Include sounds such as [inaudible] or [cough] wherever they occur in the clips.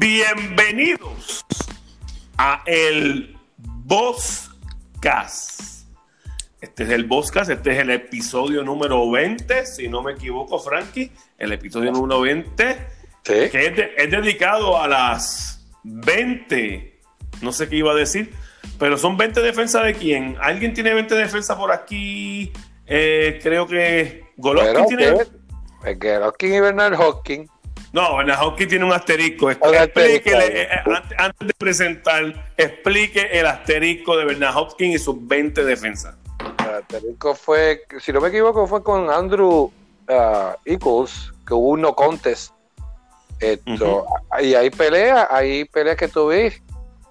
Bienvenidos a el Boscast. Este es el Boscast, este es el episodio número 20, si no me equivoco, Frankie, el episodio número 20, que es, es dedicado a las 20, no sé qué iba a decir, pero son 20 defensas de quién? ¿Alguien tiene 20 defensas por aquí? Eh, creo que Golovkin tiene. Golovkin y Bernard Hopkins. No, Bernard Hopkins tiene un asterisco. Explíquele, eh, eh, antes de presentar, explique el asterisco de Bernard Hopkins y sus 20 defensas. El asterisco fue, si no me equivoco, fue con Andrew uh, Eagles, que hubo un no contest. Esto, Y hay peleas, hay peleas que ves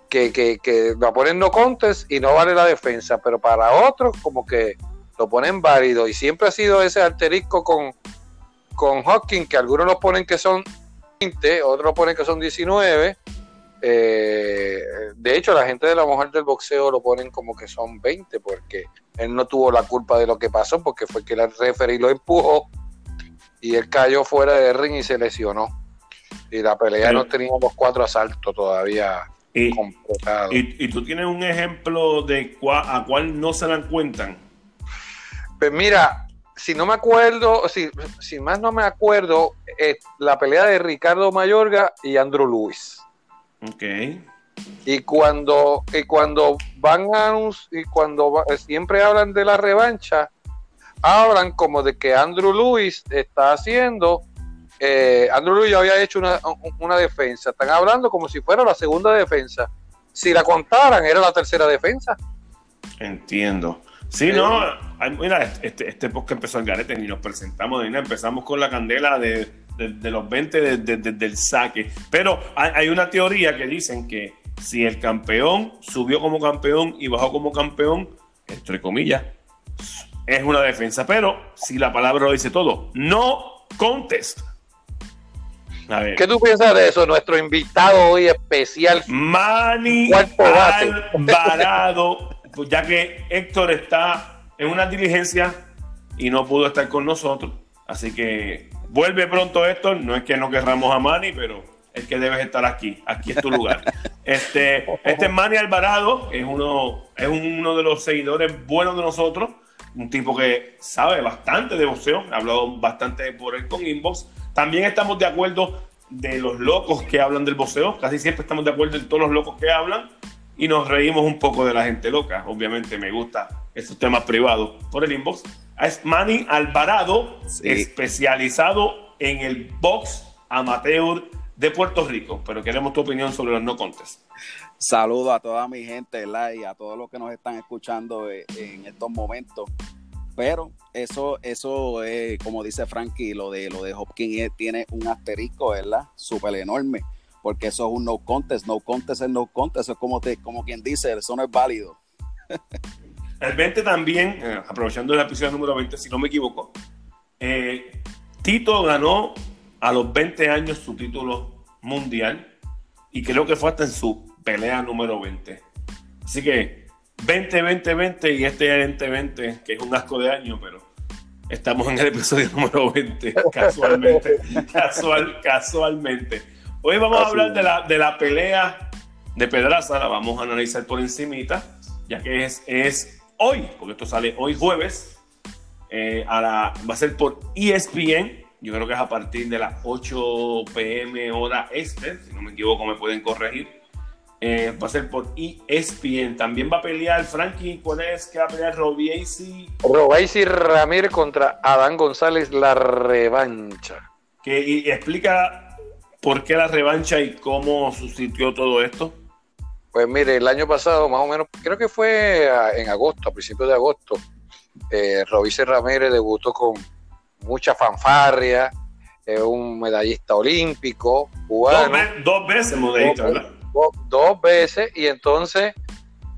que, que, que lo ponen no contest y no vale la defensa, pero para otros como que lo ponen válido y siempre ha sido ese asterisco con, con Hawking, que algunos lo ponen que son 20, otros lo ponen que son 19. Eh, de hecho, la gente de la mujer del boxeo lo ponen como que son 20 porque él no tuvo la culpa de lo que pasó porque fue que el referee lo empujó y él cayó fuera de ring y se lesionó. Y la pelea no tenía los cuatro asaltos todavía y, y, tú tienes un ejemplo de a cuál no se dan cuenta. Pues mira, si no me acuerdo, si, si más no me acuerdo, la pelea de Ricardo Mayorga y Andrew Lewis. Ok. Y cuando, y cuando van a y cuando siempre hablan de la revancha, hablan como de que Andrew Lewis está haciendo. Eh, Andrew Lewis ya había hecho una, una defensa. Están hablando como si fuera la segunda defensa. Si la contaran, era la tercera defensa. Entiendo. Sí, no, mira, este, este, este podcast empezó en garete y nos presentamos, empezamos con la candela de, los 20 del saque. Pero hay, una teoría que dicen que si el campeón subió como campeón y bajó como campeón, entre comillas, es una defensa. Pero si la palabra lo dice todo, no contest. ¿Qué tú piensas de eso? Nuestro invitado hoy especial. Manny Alvarado pues ya que Héctor está en una diligencia y no pudo estar con nosotros. Así que vuelve pronto Héctor. No es que no querramos a Manny, pero es que debes estar aquí. Aquí es tu lugar. [laughs] este, este es Manny Alvarado, es uno, es uno de los seguidores buenos de nosotros. Un tipo que sabe bastante de boxeo. He hablado bastante por él con Inbox. También estamos de acuerdo de los locos que hablan del boxeo. Casi siempre estamos de acuerdo en todos los locos que hablan y nos reímos un poco de la gente loca. Obviamente me gusta esos temas privados por el inbox. Es Manny Alvarado, especializado en el box amateur de Puerto Rico. Pero queremos tu opinión sobre los no contes. Saludo a toda mi gente y a todos los que nos están escuchando eh, en estos momentos. Pero eso, eso es, como dice Frankie, lo de lo de Hopkins tiene un asterisco, ¿verdad? Súper enorme porque eso es un no contest, no contest es no contest, es como, te, como quien dice, eso no es válido. [laughs] El 20 también, eh, aprovechando el episodio número 20, si no me equivoco, eh, Tito ganó a los 20 años su título mundial y creo que fue hasta en su pelea número 20. Así que 20, 20, 20 y este 20, 20, que es un asco de año, pero estamos en el episodio [laughs] número 20, casualmente, [laughs] casual, casualmente. Hoy vamos a hablar de la, de la pelea de Pedraza, la vamos a analizar por encimita, ya que es, es hoy, porque esto sale hoy jueves, eh, a la, va a ser por ESPN, yo creo que es a partir de las 8 pm hora este, si no me equivoco me pueden corregir. Eh, va a ser por ESPN. También va a pelear Frankie. ¿Cuál es? que va a pelear Robiesi? Robiesi Ramírez contra Adán González, la revancha. Que y explica ¿Por qué la revancha y cómo sustituyó todo esto? Pues mire, el año pasado, más o menos, creo que fue en agosto, a principios de agosto, eh, Robice Ramírez debutó con mucha fanfarria, es un medallista olímpico, cubano. Dos, veces medallista, ¿verdad? Dos, veces, y entonces,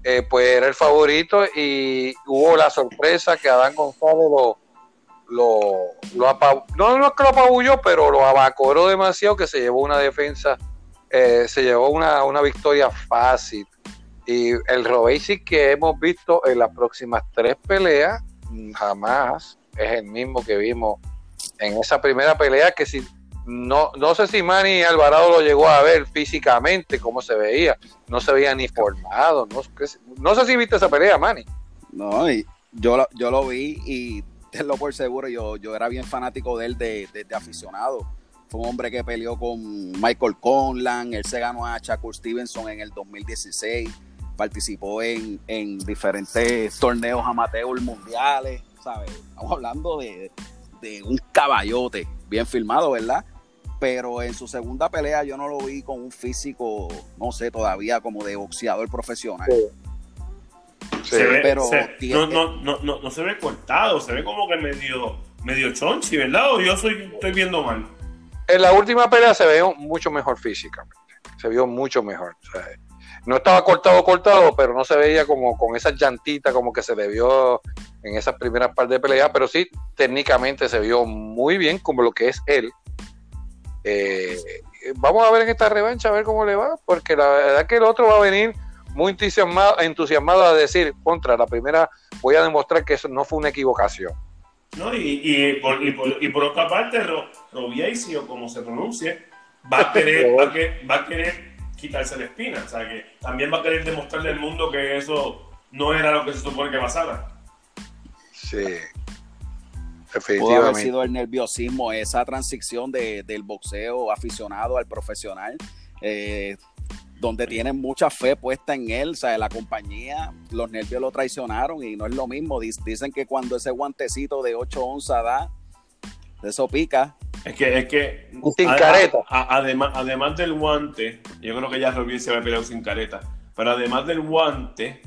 eh, pues era el favorito y hubo la sorpresa que Adán González lo, lo, no, no es que lo apabulló, pero lo abacoró demasiado que se llevó una defensa, eh, se llevó una, victoria fácil. Y el Robesi que hemos visto en las próximas tres peleas, jamás es el mismo que vimos en esa primera pelea, que si no, no sé si Manny Alvarado lo llegó a ver físicamente, cómo se veía. No se veía ni formado. No, no sé si viste esa pelea, Manny. No, y yo, lo, yo lo vi y tenlo por seguro, yo, yo era bien fanático de él desde de, aficionado. Fue un hombre que peleó con Michael Conlan, él se ganó a Shakur Stevenson en el 2016, participó en, en diferentes torneos amateur mundiales, ¿sabes? Estamos hablando de, de un caballote bien filmado, ¿verdad? Pero en su segunda pelea yo no lo vi con un físico, no sé, todavía como de boxeador profesional. Se ve, pero no, no, no, no, se ve cortado, se ve como que medio, medio chonchi, ¿verdad? O yo soy, estoy viendo mal. En la última pelea se ve mucho mejor físicamente, se vio mucho mejor. no estaba cortado, cortado, pero no se veía como con esas llantitas como que se le vio en esas primeras par de peleas, pero sí, técnicamente se vio muy bien como lo que es él. Eh, vamos a ver en esta revancha a ver cómo le va, porque la verdad que el otro va a venir muy entusiasmado, entusiasmado a decir, contra la primera, voy a demostrar que eso no fue una equivocación. No, y, y, por, y, por, y por, otra parte, Ro, o como se pronuncie, va a querer, [laughs] va a querer, va a querer quitarse la espina, o sea que también va a querer demostrarle al mundo que eso no era lo que se supone que pasara. Sí. Pudo haber sido el nerviosismo, esa transición de, del boxeo aficionado al profesional, eh, donde tienen mucha fe puesta en él, o sea, la compañía, los nervios lo traicionaron y no es lo mismo. Dicen que cuando ese guantecito de 8 onzas da, eso pica. Es que, es que sin careta. además, además del guante, yo creo que ya Robin se va a pelear sin careta, pero además del guante,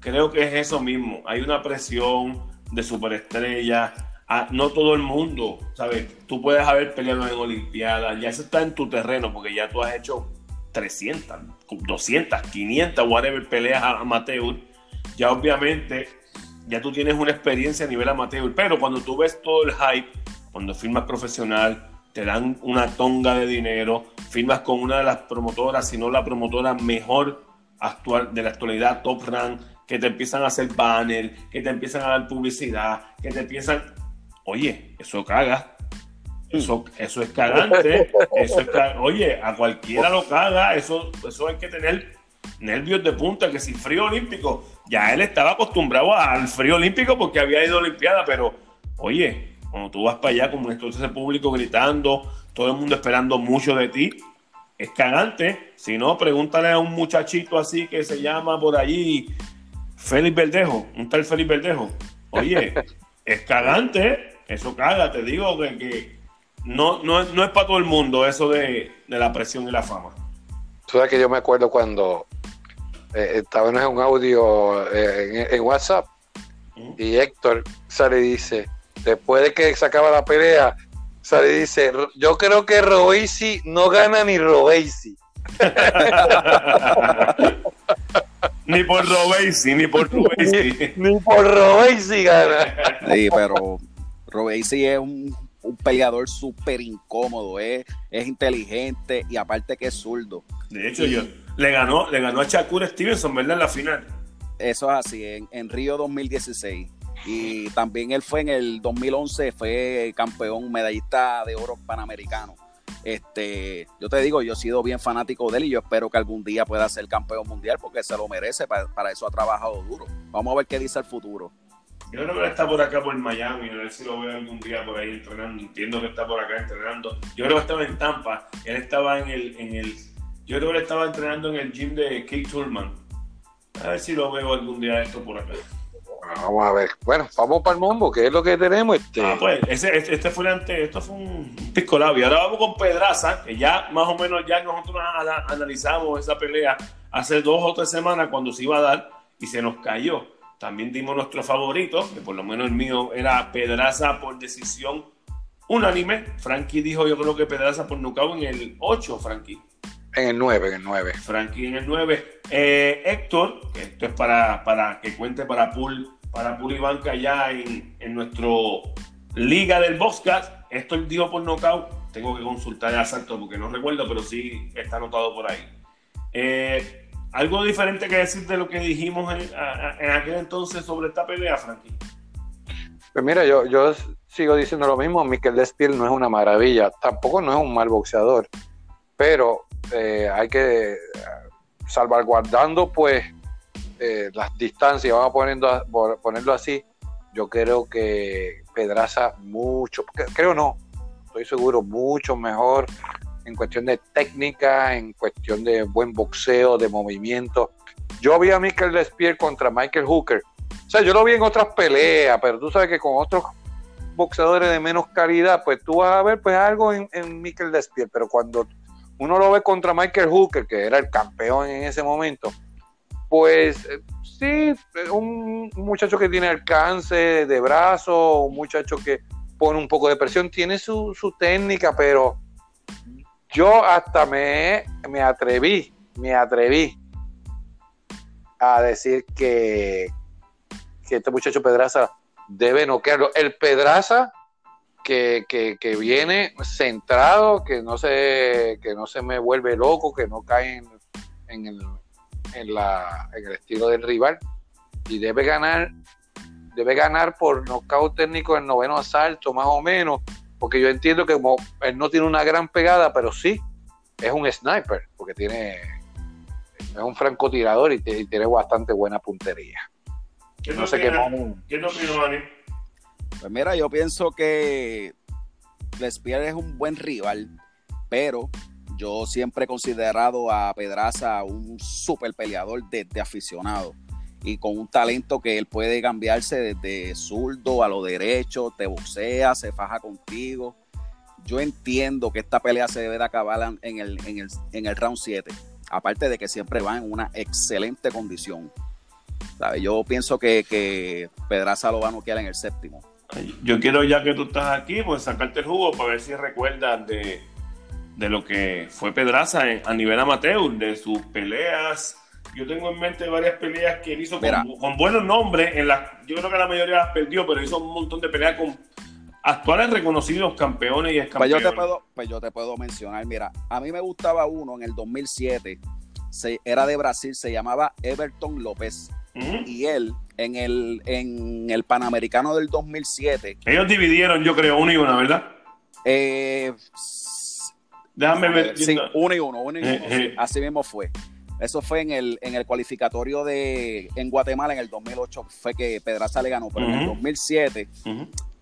creo que es eso mismo. Hay una presión, de superestrella. A, no todo el mundo, ¿sabes? Tú puedes haber peleado en Olimpiadas, ya eso está en tu terreno, porque ya tú has hecho 300, 200, 500, whatever, peleas amateur. Ya obviamente, ya tú tienes una experiencia a nivel amateur, pero cuando tú ves todo el hype, cuando firmas profesional, te dan una tonga de dinero, firmas con una de las promotoras, si no la promotora mejor actual de la actualidad, Top Rank, que te empiezan a hacer banner, que te empiezan a dar publicidad, que te empiezan... Oye, eso caga. Eso, eso es cagante. Eso es Oye, a cualquiera lo caga. Eso, eso hay que tener nervios de punta. Que si frío olímpico, ya él estaba acostumbrado al frío olímpico porque había ido a Olimpiada, pero oye, cuando tú vas para allá con ese público gritando, todo el mundo esperando mucho de ti, es cagante. Si no, pregúntale a un muchachito así que se llama por allí Félix Verdejo, un tal Félix Verdejo. Oye, [laughs] es cagante, eso caga, te digo que, no, no, es para todo el mundo eso de, la presión y la fama. Tú sabes que yo me acuerdo cuando eh, estaba en un audio eh, en, WhatsApp ¿Mm? y Héctor sale y dice, después de que se acaba la pelea, sale y dice, yo creo que Roisi no gana ni Robeisi. [laughs] Ni por Robesi, ni por Robesi. ni, por Robesi gana. Sí, pero Robesi es un, peleador súper incómodo, es, es inteligente y aparte que es zurdo. De hecho, yo le ganó, le ganó a Shakur Stevenson, ¿verdad? En la final. Eso es así, en, en Río 2016. Y también él fue en el 2011, fue campeón medallista de oro panamericano. Este, yo te digo, yo he sido bien fanático de él y yo espero que algún día pueda ser campeón mundial porque se lo merece, para, eso ha trabajado duro. Vamos a ver qué dice el futuro. Yo creo que él está por acá por Miami, a ver si lo veo algún día por ahí entrenando. Entiendo que está por acá entrenando. Yo creo que estaba en Tampa, él estaba en el, en el yo creo que él estaba entrenando en el gym de Keith Turman. A ver si lo veo algún día esto por acá. Vamos a ver. Bueno, vamos para el mambo, que es lo que tenemos. Este. Ah, pues, ese, este fue esto fue un pisco labio. Ahora vamos con Pedraza, que ya más o menos ya nosotros analizamos esa pelea hace dos o tres semanas cuando se iba a dar y se nos cayó. También dimos nuestro favorito, que por lo menos el mío era Pedraza por decisión unánime. Frankie dijo, yo creo que Pedraza por nocaut en el 8, Frankie. En el 9, en el 9. Frankie en el 9. Eh, Héctor, esto es para, para que cuente para Pool, para Pool y Banca ya en, en nuestro Liga del Boscas. Héctor dijo por knockout. Tengo que consultar el asalto porque no recuerdo, pero sí está anotado por ahí. Eh, ¿Algo diferente que decir de lo que dijimos en, en, aquel entonces sobre esta pelea, Frankie? Pues mira, yo, yo sigo diciendo lo mismo, Mikel Despiel no es una maravilla, tampoco no es un mal boxeador, pero eh, hay que salvaguardando pues eh, las distancias, vamos a poniendo, ponerlo así, yo creo que Pedraza mucho, creo no, estoy seguro, mucho mejor en cuestión de técnica, en cuestión de buen boxeo, de movimiento. Yo vi a Michael Despier contra Michael Hooker. O sea, yo lo vi en otras peleas, pero tú sabes que con otros boxeadores de menos calidad, pues tú vas a ver pues algo en, en Michael Despier, pero cuando uno lo ve contra Michael Hooker, que era el campeón en ese momento, pues eh, sí, un muchacho que tiene alcance de brazo, un muchacho que pone un poco de presión, tiene su, su técnica, pero yo hasta me, me atreví, me atreví a decir que, que este muchacho Pedraza debe noquearlo. El Pedraza que, que, viene centrado, que no, se, que no se me vuelve loco, que no cae en, en, el, en, la, en el estilo del rival y debe ganar debe ganar por nocaut técnico en noveno asalto, más o menos, porque yo entiendo que como él no tiene una gran pegada, pero sí es un sniper, porque tiene es un francotirador y, tiene bastante buena puntería. no sé qué, ¿Qué no Pues mira, yo pienso que Lespier es un buen rival, pero yo siempre he considerado a Pedraza un super peleador desde aficionado y con un talento que él puede cambiarse desde zurdo a lo derecho, te boxea, se faja contigo. Yo entiendo que esta pelea se debe de acabar en el, en el, en el round 7, aparte de que siempre va en una excelente condición. Yo pienso que, que Pedraza lo va a noquear en el séptimo. Yo quiero ya que tú estás aquí, pues sacarte el jugo para ver si recuerdas de, de lo que fue Pedraza a nivel amateur, de sus peleas yo tengo en mente varias peleas que él hizo con, buenos nombres. En la, yo creo que la mayoría las perdió, pero hizo un montón de peleas con actuales reconocidos campeones y ex pues yo, te puedo, pues yo te puedo mencionar, mira, a mí me gustaba uno en el 2007, se, era de Brasil, se llamaba Everton López. Y él, en el, en el Panamericano del 2007. Ellos dividieron, yo creo, uno y una, ¿verdad? Eh, Déjame ver. Sí, uno y uno, uno y uno. Eh, eh. Así mismo fue. Eso fue en el, en el cualificatorio de en Guatemala en el 2008, fue que Pedraza le ganó, pero en el 2007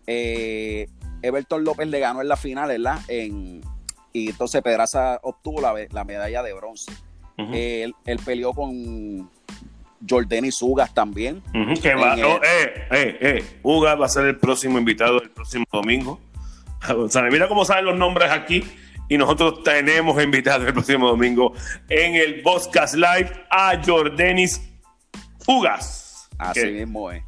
eh, Everton López le ganó en la final, ¿verdad? En, y entonces Pedraza obtuvo la, la medalla de bronce. él, peleó con Jordanis Ugas también. que va, eh, eh, eh, Ugas va a ser el próximo invitado el próximo domingo. [laughs] O sea, mira cómo saben los nombres aquí y nosotros tenemos invitado el próximo domingo en el Boscas Live a Jordanis Fugas. Así mismo es.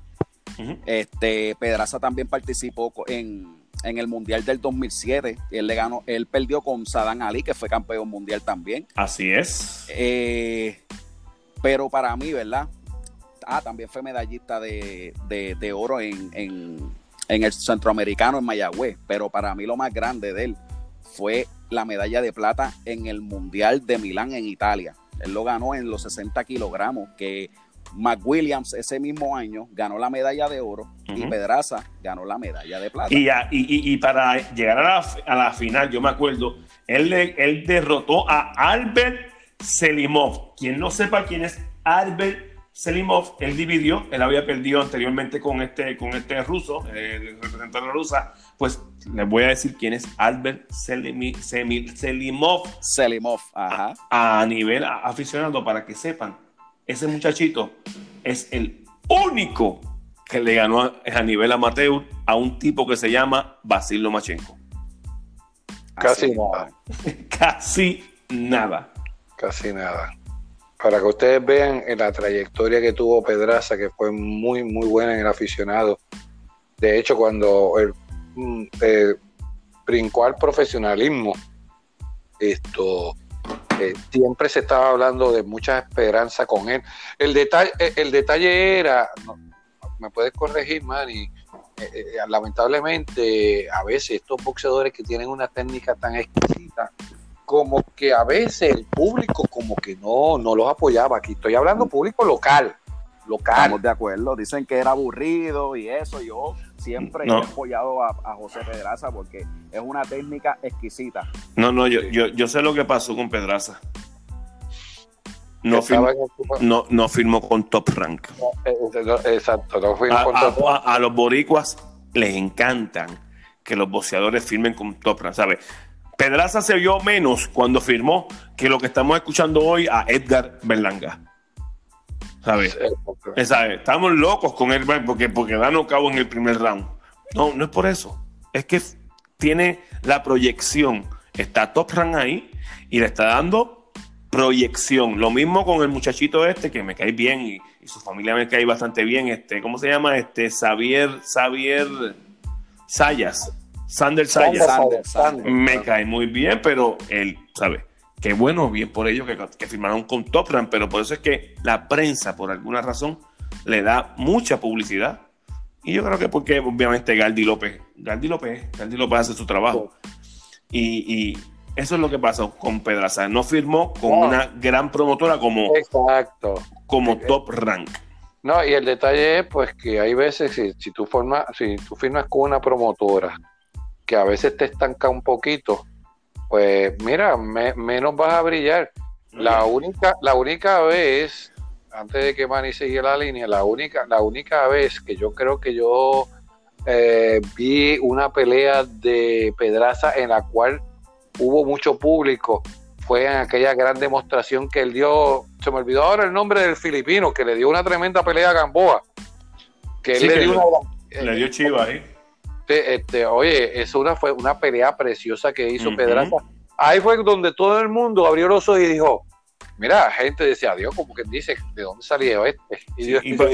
Este Pedraza también participó en, el Mundial del 2007. Él le ganó, él perdió con Saddam Ali, que fue campeón mundial también. Así es. Eh, pero para mí, ¿verdad? Ah, también fue medallista de, oro en, en, el centroamericano en Mayagüez. Pero para mí lo más grande de él fue la medalla de plata en el Mundial de Milán en Italia. Él lo ganó en los 60 kilogramos, que McWilliams ese mismo año ganó la medalla de oro y Pedraza ganó la medalla de plata. Y, y, para llegar a la, final, yo me acuerdo, él, él derrotó a Albert Selimov. Quien no sepa quién es Albert Selimov, él dividió, él había perdido anteriormente con este, con este ruso, el representante rusa, pues les voy a decir quién es Albert Selimov. Selimov, ajá. A, nivel aficionado, para que sepan, ese muchachito es el único que le ganó a, nivel amateur a un tipo que se llama Basil Lomachenko. Casi nada. [laughs] Casi nada. Casi nada para que ustedes vean en la trayectoria que tuvo Pedraza, que fue muy, muy buena en el aficionado. De hecho, cuando mm, eh, al profesionalismo, esto eh, siempre se estaba hablando de mucha esperanza con él. El detalle, eh, el detalle era, me puedes corregir, Manny, lamentablemente a veces estos boxeadores que tienen una técnica tan exquisita como que a veces el público como que no, no los apoyaba. Aquí estoy hablando público local. Local. Estamos de acuerdo. Dicen que era aburrido y eso. Yo siempre No. he apoyado a, a José Pedraza porque es una técnica exquisita. No, no, yo, yo, yo sé lo que pasó con Pedraza. No, firmó, no, no firmó con Top Rank. eh, eh, Exacto, no A, con a- todo. a- a los boricuas les encantan que los boxeadores firmen con Top Rank, ¿sabes? Pedraza se vio menos cuando firmó que lo que estamos escuchando hoy a Edgar Berlanga. ¿Sabes? Estamos locos con él porque, porque da cabo en el primer round. No, no es por eso. Es que tiene la proyección. Está Top Rank ahí y le está dando proyección. Lo mismo con el muchachito este que me cae bien y, y su familia me cae bastante bien. Este, ¿cómo se llama? Este, Xavier, Xavier Sayas. Sander Sayas. Sander, Sander. Me cae muy bien, pero él, ¿sabes? Qué bueno, bien por ellos que, que firmaron con Top Rank, pero por eso es que la prensa, por alguna razón, le da mucha publicidad. Y yo creo que porque obviamente Galdi López, Galdi López, Galdi López hace su trabajo. Y, y eso es lo que pasó con Pedraza. No firmó con una gran promotora como, Exacto. como Top Rank. No, y el detalle es pues que hay veces si, si tú formas, si tú firmas con una promotora que a veces te estanca un poquito, pues mira, me- menos vas a brillar. La única, la única vez, antes de que Manny siga la línea, la única, la única vez que yo creo que yo eh, vi una pelea de Pedraza en la cual hubo mucho público fue en aquella gran demostración que él dio, se me olvidó ahora el nombre del filipino, que le dio una tremenda pelea a Gamboa. Que él Sí, le que dio le- una... Le dio chiva ahí. Este, oye, eso una, fue una pelea preciosa que hizo Ujú. Pedraza. Ahí fue donde todo el mundo abrió los ojos y dijo, mira, gente decía, Dios, como que dice, ¿de dónde salió este? [laughs] Y Sí, Dios- y por-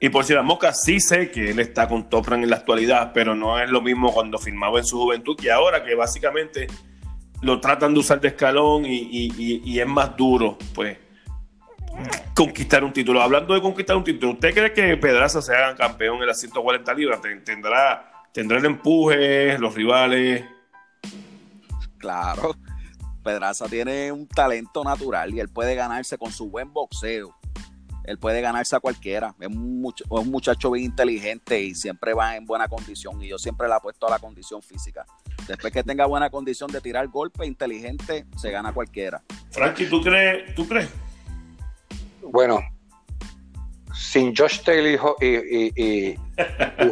Y por si la mosca, sí sé que él está con Top Rank en la actualidad, pero no es lo mismo cuando firmaba en su juventud que ahora, que básicamente lo tratan de usar de escalón y es más duro, pues, conquistar un título. Hablando de conquistar un título, ¿usted cree que Pedraza se haga campeón en las 140 libras? Ten- ¿Tendrá, tendrá el empuje, los rivales? Claro. Pedraza tiene un talento natural y él puede ganarse con su buen boxeo. Él puede ganarse a cualquiera. Es un, much- es un muchacho bien inteligente y siempre va en buena condición. Y yo siempre le apuesto a la condición física. Después que tenga buena condición de tirar golpe inteligente, se gana cualquiera. Frankie, ¿tú crees? ¿Tú crees? Bueno, sin Josh Taylor y, y, y-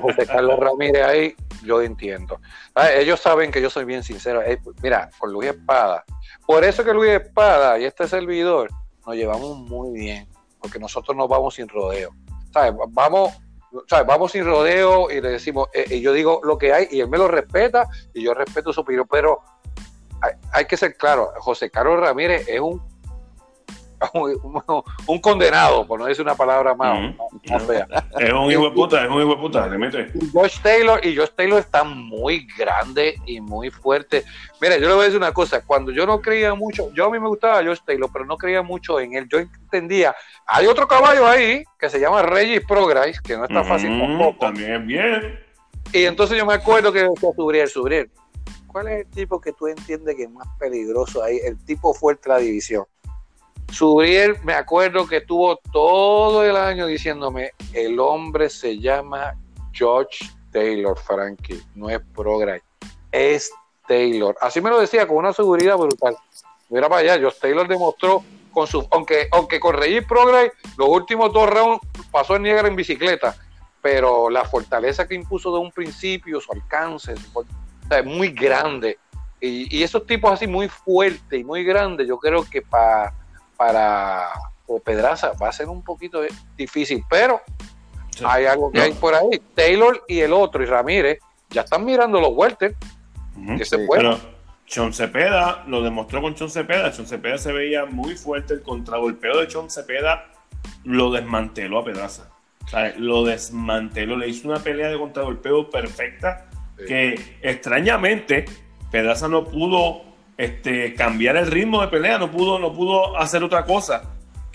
José Carlos Ramírez ahí, yo entiendo. Ah, ellos saben que yo soy bien sincero. Eh, mira, con Luis Espada. Por eso que Luis Espada y este servidor nos llevamos muy bien, porque nosotros nos vamos sin rodeo. ¿Sabes? Vamos, ¿sabes? vamos sin rodeo y le decimos, eh, y yo digo lo que hay, y él me lo respeta, y yo respeto su opinión, pero hay, hay que ser claro, José Carlos Ramírez es un un, un condenado, por no decir una palabra más, fea. Es un hijo de puta, es un hijo de puta, le mete. Josh Taylor, y Josh Taylor está muy grande y muy fuerte. Mira, yo le voy a decir una cosa, cuando yo no creía mucho, yo a mí me gustaba Josh Taylor, pero no creía mucho en él, yo entendía, hay otro caballo ahí que se llama Regis Prograis, que no está fácil Mm, tampoco. También bien. Y entonces yo me acuerdo que decía Subriel, Subriel, ¿cuál es el tipo que tú entiendes que es más peligroso ahí? El tipo fuerte de la división. Subriel, me acuerdo que estuvo todo el año diciéndome, el hombre se llama George Taylor, Frankie, no es Progress, es Taylor. Así me lo decía con una seguridad brutal. Mira para allá, George Taylor demostró con su, aunque, aunque con Regis Progress, los últimos dos rounds pasó el Niagara en bicicleta, pero la fortaleza que impuso de un principio, su alcance, es muy grande. Y, y esos tipos así muy fuertes y muy grandes, yo creo que pa- para o Pedraza va a ser un poquito difícil, pero Sí. hay algo que No. hay por ahí. Taylor y el otro, y Ramírez, ya están mirando los welter, Ujú. que se Sí, puede. Pero Chon Cepeda lo demostró con Chon Cepeda. Chon Cepeda se veía muy fuerte. El contragolpeo de Chon Cepeda lo desmanteló a Pedraza. O sea, lo desmanteló. Le hizo una pelea de contragolpeo perfecta Sí. que extrañamente Pedraza no pudo este, cambiar el ritmo de pelea. No pudo, no pudo hacer otra cosa.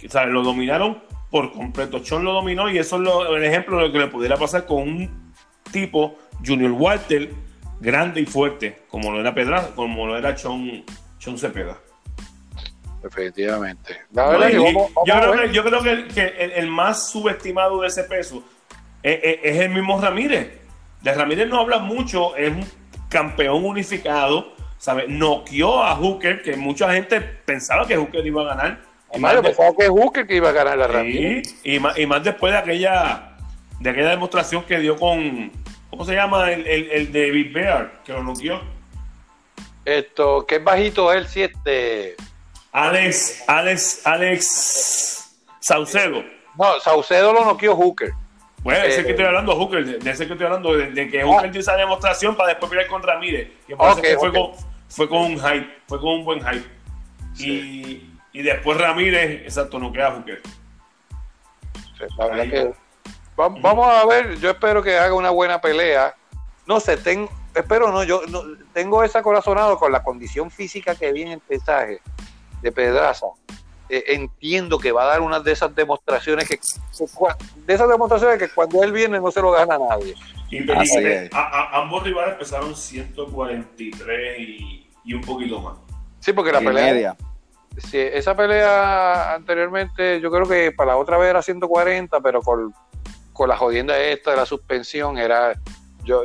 O sea, lo dominaron por completo. Chon lo dominó y eso es lo- el ejemplo de lo que le pudiera pasar con un tipo, Junior Walter, grande y fuerte, como lo era Pedraza, como lo era Chon, Chon Cepeda. Efectivamente. No, verdad y- que vamos- vamos yo, creo que, yo creo que, el, que el- el más subestimado de ese peso es, es- es el mismo Ramírez. de Ramírez no habla mucho, es un campeón unificado, ¿sabes? Noqueó a Hooker, que mucha gente pensaba que Hooker iba a ganar. Y más yo pensaba que Hooker que iba a ganar la Ramírez. y, más, y más después de aquella, de aquella demostración que dio con, ¿cómo se llama? El, el, el de Big Bear, que lo noqueó. Esto, que es bajito él, siete. Alex, Alex, Alex Saucedo. No, Saucedo lo noqueó Hooker. Bueno, ese que estoy hablando, Hooker, de, ese que estoy hablando, de, que Hooker dio esa demostración para después pelear contra Ramírez. Que que fue, con, fue con un hype, fue con un buen hype. Y, y, después Ramírez, exacto, no queda Hooker. la verdad que, vamos a ver, yo espero que haga una buena pelea. No sé, tengo, espero no, yo no, tengo esa corazonado con la condición física que viene en el pesaje de Pedraza eh, entiendo que va a dar una de esas demostraciones que, de esas demostraciones que cuando él viene no se lo gana a nadie. Y, ambos rivales pesaron 143 y, y, un poquito más. Sí, porque la pelea. Sí, esa pelea anteriormente, yo creo que para la otra vez era 140, pero con, con la jodienda esta de la suspensión era yo,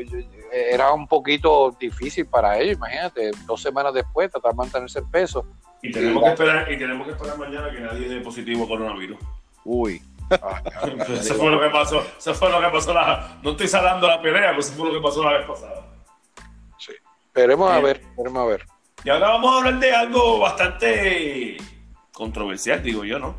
era un poquito difícil para ellos, imagínate, dos semanas después tratar de mantenerse el peso. Y tenemos, que esperar, y tenemos que esperar mañana que nadie dé positivo coronavirus. Uy. Ah, [laughs] eso fue lo que pasó. Eso fue lo que pasó. La, no estoy salando la pelea, pero eso fue lo que pasó la vez pasada. Esperemos a ver, esperemos a ver. Y ahora vamos a hablar de algo bastante controversial, digo yo, ¿no?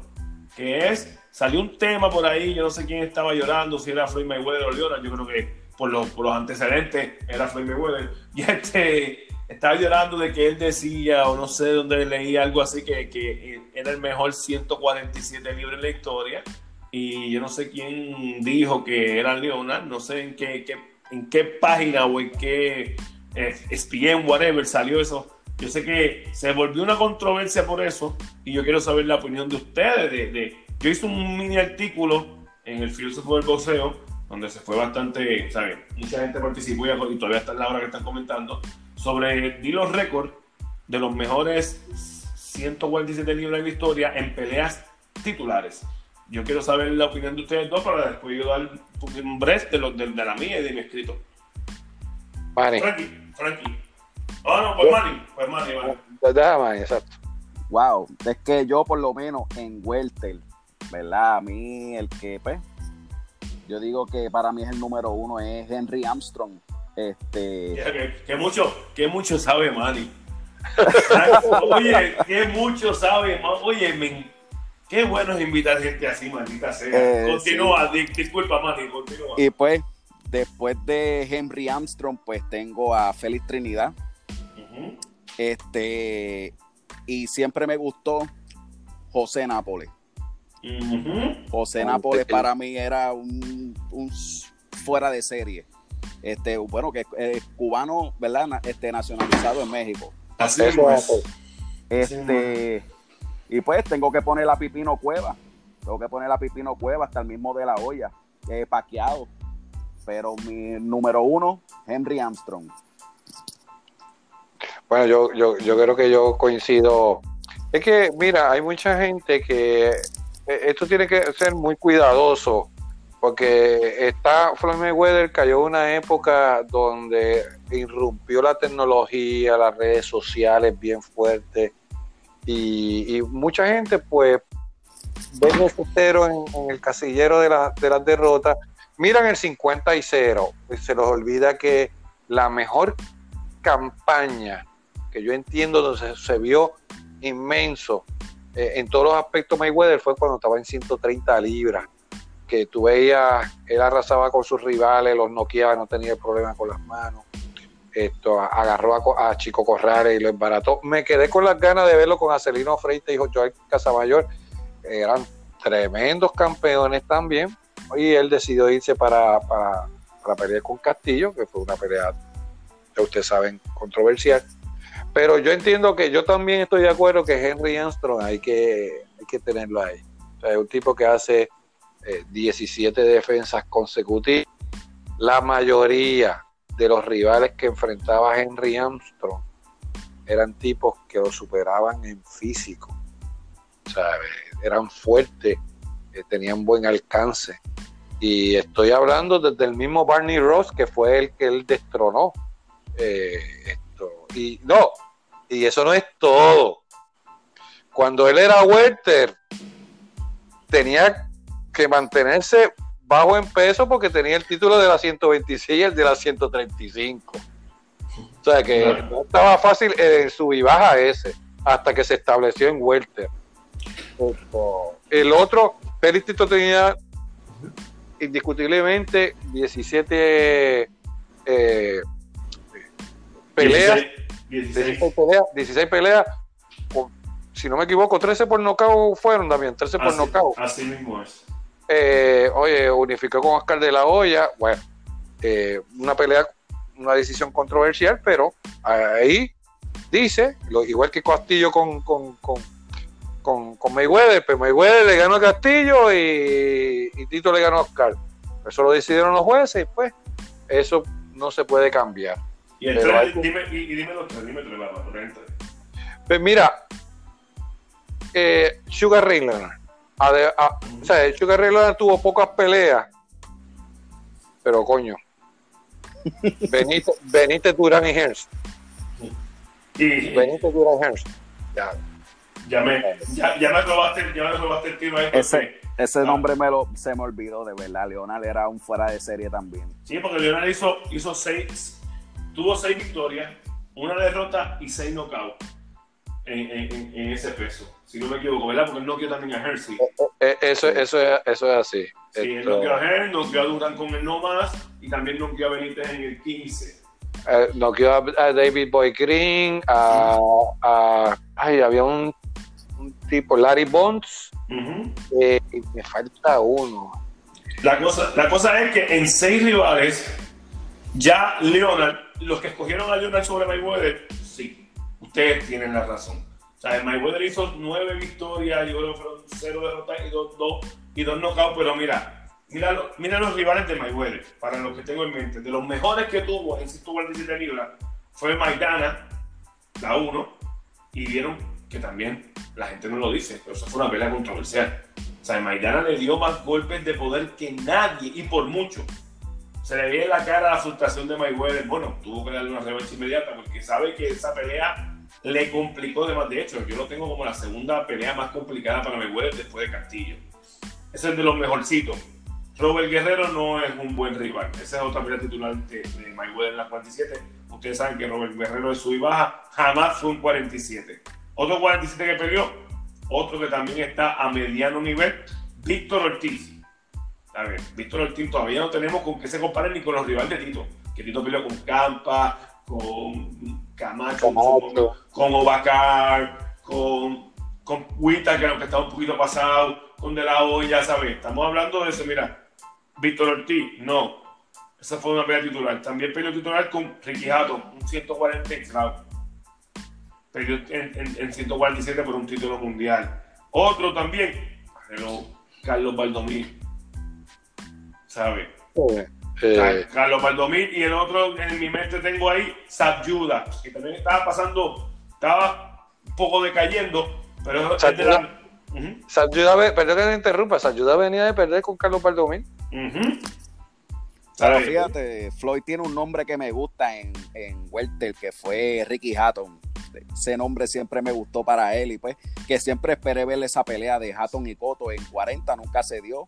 Que es, salió un tema por ahí, yo no sé quién estaba llorando, si era Floyd Mayweather o Leona, yo creo que por los, por los antecedentes era Floyd Mayweather. [laughs] Y este estaba llorando de que él decía, o no sé dónde leí algo así, que, que era el mejor 147 libros en la historia. Y yo no sé quién dijo que era Leonard, no sé en qué, en qué página o en qué eh, whatever, salió eso. Yo sé que se volvió una controversia por eso y yo quiero saber la opinión de ustedes. De, yo hice un mini artículo en el filósofo del boxeo donde se fue bastante, ¿sabes? Mucha gente participó y todavía está en la hora que están comentando sobre di los récords de los mejores 147 libros en la historia en peleas titulares. Yo quiero saber la opinión de ustedes dos para después yo dar un break de, de, la mía y de mi escrito. Frankie, Frankie. Oh, no, pues Manny. Pues Manny, Manny. exacto. Wow, es que yo por lo menos en Welter, ¿verdad? A mí el que, pues, yo digo que para mí es el número uno es Henry Armstrong. Este... Que, mucho, que mucho sabe Manny. [laughs] Oye, que mucho sabe, oye, qué bueno es invitar gente así, maldita sea. Eh, continúa, disculpa, Manny, continúa. Y pues, después de Henry Armstrong, pues tengo a Félix Trinidad. Este, y siempre me gustó José Nápoles. José Nápoles para mí era un, fuera de serie. Este, bueno, que es cubano, ¿verdad? Este, nacionalizado en México. Así es. Este, y pues tengo que poner la Pipino Cueva. Tengo que poner la Pipino Cueva hasta el mismo de la olla, que paqueado. Pero mi número uno, Henry Armstrong. Bueno, yo, yo, yo creo que yo coincido. Es que, mira, hay mucha gente que eh, esto tiene que ser muy cuidadoso porque está Floyd Mayweather cayó en una época donde irrumpió la tecnología, las redes sociales bien fuertes y, mucha gente pues ve ese cero en, el casillero de, de las derrotas, miran el 50 y 0 y se los olvida que la mejor campaña que yo entiendo donde se vio inmenso eh, en todos los aspectos Mayweather fue cuando estaba en 130 libras, que tú veías, él arrasaba con sus rivales, los noqueaba, no tenía problema con las manos. Esto, agarró a, Chico Corrales y lo embarató. Me quedé con las ganas de verlo con Acelino Freite y Joel Casamayor. Eran tremendos campeones también. Y él decidió irse para, para, para pelear con Castillo, que fue una pelea, que ustedes saben, controversial. Pero yo entiendo que yo también estoy de acuerdo que Henry Armstrong hay que, hay que tenerlo ahí. O sea, es un tipo que hace 17 eh, defensas consecutivas. La mayoría de los rivales que enfrentaba Henry Armstrong eran tipos que lo superaban en físico. O eran fuertes, tenían buen alcance. Y estoy hablando desde el mismo Barney Ross, que fue el que él destronó. Eh, esto. Y no, y eso no es todo. Cuando él era welter, tenía que mantenerse bajo en peso porque tenía el título de la 126 y el de la 135. O sea que no estaba fácil en su y baja ese, hasta que se estableció en welter. El otro, Peristito tenía indiscutiblemente 17 eh, peleas, 16. peleas, 16 peleas, si no me equivoco, 13 por nocaut fueron también, 13 por nocaut. Así mismo es. Eh, oye, unificó con Oscar de la Hoya, bueno, eh, una pelea, una decisión controversial, pero ahí dice, lo, igual que Castillo con, con, con, con, con Mayweather, pues Mayweather le ganó a Castillo y, y, Tito le ganó a Oscar. Eso lo decidieron los jueces y pues eso no se puede cambiar. Y, el tres, dime, y, y, dime los tres, dime tres, vamos, Pues mira, eh, Sugar Ray Leonard. A de, a, o sea, Sugar Ray Leonard tuvo pocas peleas, pero coño. [laughs] Benítez, Benítez Durán y Hearns. Y, Benítez Durán Hearns. Ya. Ya me, ya, ya me robaste, ya me robaste el tiro ahí. Ese, ese nombre me lo, se me olvidó de verdad. Leonard era un fuera de serie también. Sí, porque Leonard hizo, hizo seis, tuvo seis victorias, una derrota y seis knockouts en, en, en, ese peso. Si no me equivoco, ¿verdad? Porque él noqueó también a Hersey. Eso, eso, es, eso es así. Sí, él noqueó a Hersey, noqueó a Durán con el no más y también noqueó a Benítez en el 15. Eh, noqueó a, a David Boy Green, a, a, ay, había un, un tipo, Larry Bonds, uh -huh. eh, y me falta uno. La cosa, la cosa es que en seis rivales, ya Leonard, los que escogieron a Leonard sobre Mayweather, sí, ustedes tienen la razón. O sea, Mayweather hizo nueve victorias, yo creo que fueron cero derrotas y dos, dos, y dos knockouts, pero mira, mira, mira los rivales de Mayweather, para los que tengo en mente. De los mejores que tuvo en 147 libras fue Maidana, la 1, y vieron que también la gente no lo dice, pero eso fue una pelea controversial. O sea, Maidana le dio más golpes de poder que nadie, y por mucho. Se le ve en la cara la frustración de Mayweather. Bueno, tuvo que darle una revancha inmediata porque sabe que esa pelea le complicó de más. De hecho, yo lo tengo como la segunda pelea más complicada para Mayweather después de Castillo. Ese es de los mejorcitos. Robert Guerrero no es un buen rival. Esa es otra pelea titular de, de Mayweather en las 47. Ustedes saben que Robert Guerrero de sub y baja jamás fue un 47. Otro 47 que peleó, otro que también está a mediano nivel, Víctor Ortiz. A ver, Víctor Ortiz todavía no tenemos con qué se compare ni con los rivales de Tito. Que Tito peleó con Campa, con Camacho, con, con Obacar, con, con Huita, que aunque está un poquito pasado, con De La Hoya, ¿sabes? Estamos hablando de eso, mira. Víctor Ortiz, no. Esa fue una pelea titular. También peleó titular con Ricky Hatton, un 140 claro. Peleó en, en, en, 147 por un título mundial. Otro también, pero Carlos Baldomir. ¿Sabes? Eh, Carlos Baldomir y el otro en mi mente tengo ahí Sabyuda, que también estaba pasando, estaba un poco decayendo, pero Sabyuda, es de la... uh -huh. Sabyuda, perdón que te interrumpa, Sabyuda venía de perder con Carlos Baldomir. Uh -huh. Pero fíjate, Floyd tiene un nombre que me gusta en, en Welter, que fue Ricky Hatton. Ese nombre siempre me gustó para él y pues que siempre esperé ver esa pelea de Hatton y Cotto en 40, nunca se dio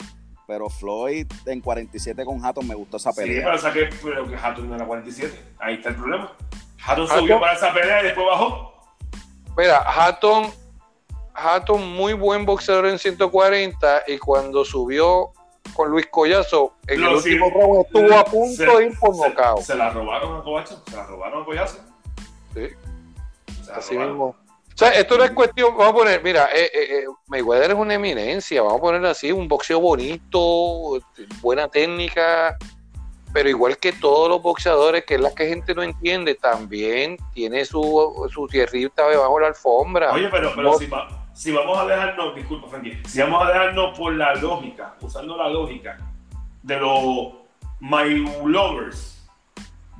pero Floyd en 47 con Hatton me gustó esa pelea. Sí, pero saqué pero que Hatton no era 47. Ahí está el problema. Hatton, Hatton subió para esa pelea y después bajó. Mira, Hatton, Hatton muy buen boxeador en 140 y cuando subió con Luis Collazo en el último sí, round estuvo a punto se, de ir por nocaut. Se, se, la robaron a Collazo, se la robaron a Collazo. Sí. Así mismo. O sea, esto no es cuestión, vamos a poner, mira, eh, eh, Mayweather es una eminencia, vamos a poner así, un boxeo bonito, buena técnica, pero igual que todos los boxeadores, que es la que gente no entiende, también tiene su, su tierrita debajo de la alfombra. Oye, pero, pero si, va, si, vamos a dejarnos, disculpa, Frankie, si vamos a dejarnos por la lógica, usando la lógica de los My Lovers,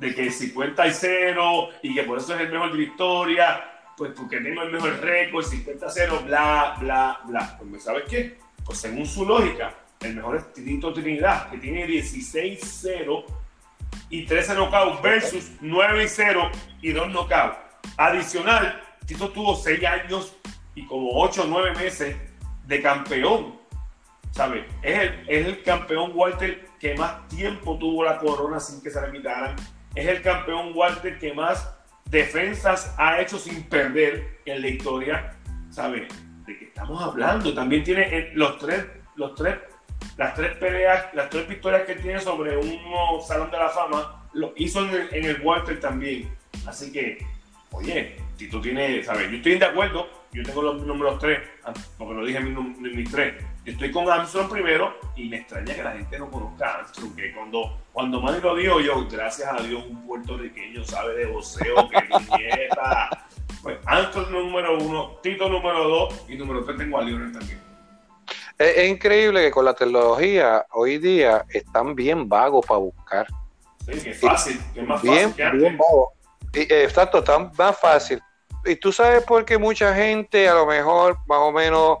de que 50 y 0 y que por eso es el mejor de la historia, pues porque tengo el mejor récord, 50-0, bla, bla, bla. Pues ¿sabes qué? Pues según su lógica, el mejor es Tito Trinidad, que tiene 16-0 y 13 knockouts versus 9 y 0 y 2 knockouts. Adicional, Tito tuvo 6 años y como 8 o 9 meses de campeón. ¿Sabes? Es el, es el campeón Walter que más tiempo tuvo la corona sin que se le quitaran. Es el campeón Walter que más defensas ha hecho sin perder en la historia. ¿Sabes? ¿De qué estamos hablando? También tiene eh, los tres, los tres, las tres peleas, las tres victorias que tiene sobre un salón de la fama, lo hizo en el, en el Walter también. Así que, oye, si tú tienes, ¿sabes? Yo estoy de acuerdo, yo tengo los números tres, ah, porque lo dije en mis, tres. Yo estoy con Armstrong primero y me extraña que la gente no conozca a Armstrong, que cuando, cuando Manny lo dijo yo, gracias a Dios, un puertorriqueño sabe de boxeo, que nieta. [laughs] Pues Armstrong número uno, Tito número dos y número tres tengo a Lionel también. Es, increíble que con la tecnología hoy día están bien vagos para buscar. Sí, que es fácil, que es más fácil que Bien vago. exacto, está más fácil y tú sabes por qué mucha gente, a lo mejor más o menos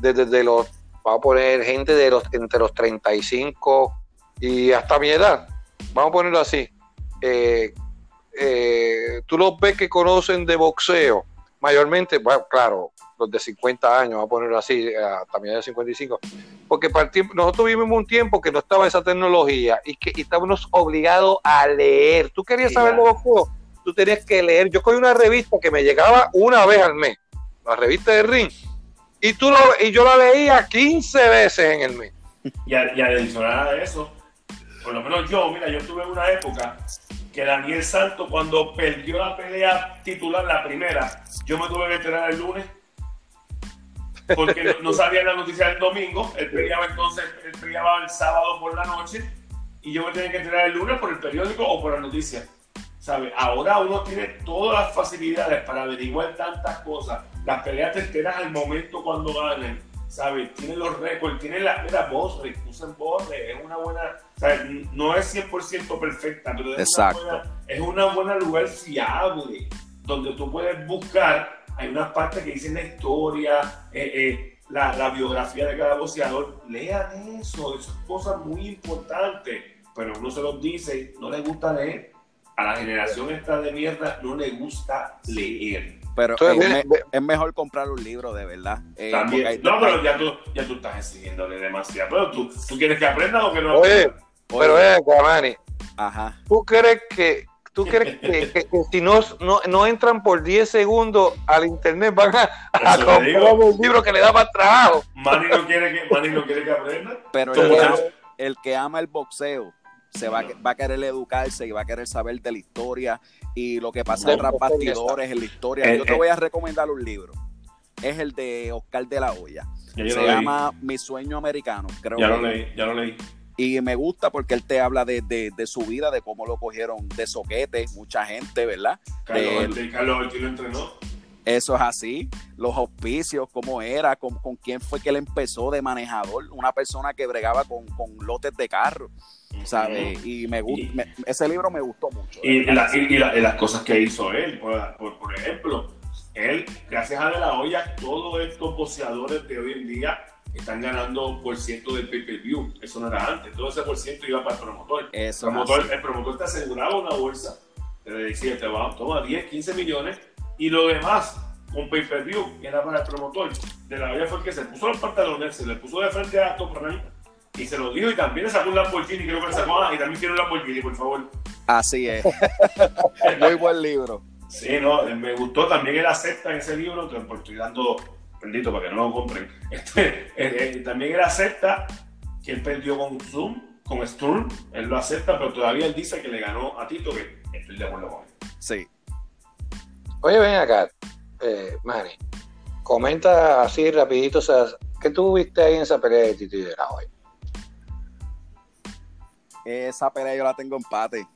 desde, los, vamos a poner gente de los entre los 35 y hasta mi edad, vamos a ponerlo así, eh, eh, tú los ves que conocen de boxeo, mayormente, bueno, claro, los de 50 años, vamos a ponerlo así, eh, también de 55, porque nosotros vivimos un tiempo que no estaba esa tecnología y que estábamos obligados a leer. ¿Tú querías saber de boxeo? tú tenías que leer. Yo cogí una revista que me llegaba una vez al mes, la revista de Ring, y, tú lo, y yo la leía 15 veces en el mes. [laughs] Y, adicional a eso, por lo menos yo, mira, yo tuve una época que Daniel Santos, cuando perdió la pelea titular, la primera, yo me tuve que enterar el lunes porque no, sabía la noticia del domingo, él peleaba entonces, él peleaba el sábado por la noche y yo me tenía que enterar el lunes por el periódico o por la noticia. ¿sabe? Ahora uno tiene todas las facilidades para averiguar tantas cosas. Las peleas te enteras al momento cuando ganen, ¿sabes? Tiene los récords, tiene la, mira, Bosre, usan Bosre, es una buena, ¿sabes? No es 100% perfecta, pero es una, buena, es una buena lugar fiable, donde tú puedes buscar, hay unas partes que dicen la historia, eh, eh, la, la, biografía de cada boxeador, lean eso, esas cosas muy importantes, pero uno se los dice, no les gusta leer a la generación esta de mierda no le gusta leer. Pero es, mejor comprar un libro de verdad. Eh, También. No, pero ya tú, ya tú estás exigiéndole demasiado. Pero tú, tú quieres que aprenda o que no Oye, pero es Guamani. Ajá. ¿Tú crees que, ¿Tú crees [laughs] que, si no, no, entran por 10 segundos al internet van a, a comprar un libro que le da más trabajo? Manny no quiere que, Manny no quiere que aprenda. Pero el que ama el boxeo se va, va, a querer educarse y va a querer saber de la historia y lo que pasa en los bastidores, en la historia. Eh, Yo te eh. voy a recomendar un libro. Es el de Oscar de la Hoya. se llama Mi sueño americano. Creo ya lo leí, ya lo leí. Y me gusta porque él te habla de, de, su vida, de cómo lo cogieron de soquete, mucha gente, ¿verdad? Carlos, Carlos lo entrenó. Eso es así, los auspicios, cómo era, con, con, quién fue que él empezó de manejador, una persona que bregaba con, con lotes de carro. ¿sabes? Y me gusta, ese libro me gustó mucho. Y, las cosas que hizo él, por, ejemplo, él, gracias a De La Hoya, todos estos boxeadores de hoy en día están ganando por ciento del pay-per-view. Eso no era antes, todo ese por ciento iba para el promotor. el, promotor el promotor te aseguraba una bolsa, te decía, te va, toma 10, 15 millones, y lo demás con pay-per-view era para el promotor. De La Hoya fue el que se puso los pantalones, se le puso de frente a Top Rank y se lo dijo y también le sacó un Lamborghini, creo que le sacó, ah, y también quiero un Lamborghini, por favor. Así es. [laughs] Muy buen libro. Sí, no, me gustó también él acepta en ese libro, te estoy dando bendito para que no lo compren. [laughs] Este, eh, eh, también él acepta que él perdió con Zoom, con Sturm, él lo acepta, pero todavía él dice que le ganó a Tito, que estoy de acuerdo con él. Sí. Oye, ven acá, eh, Manny, comenta así rapidito, o sea, ¿qué tú viste ahí en esa pelea de Tito y de la hoy? esa pelea yo la tengo empate.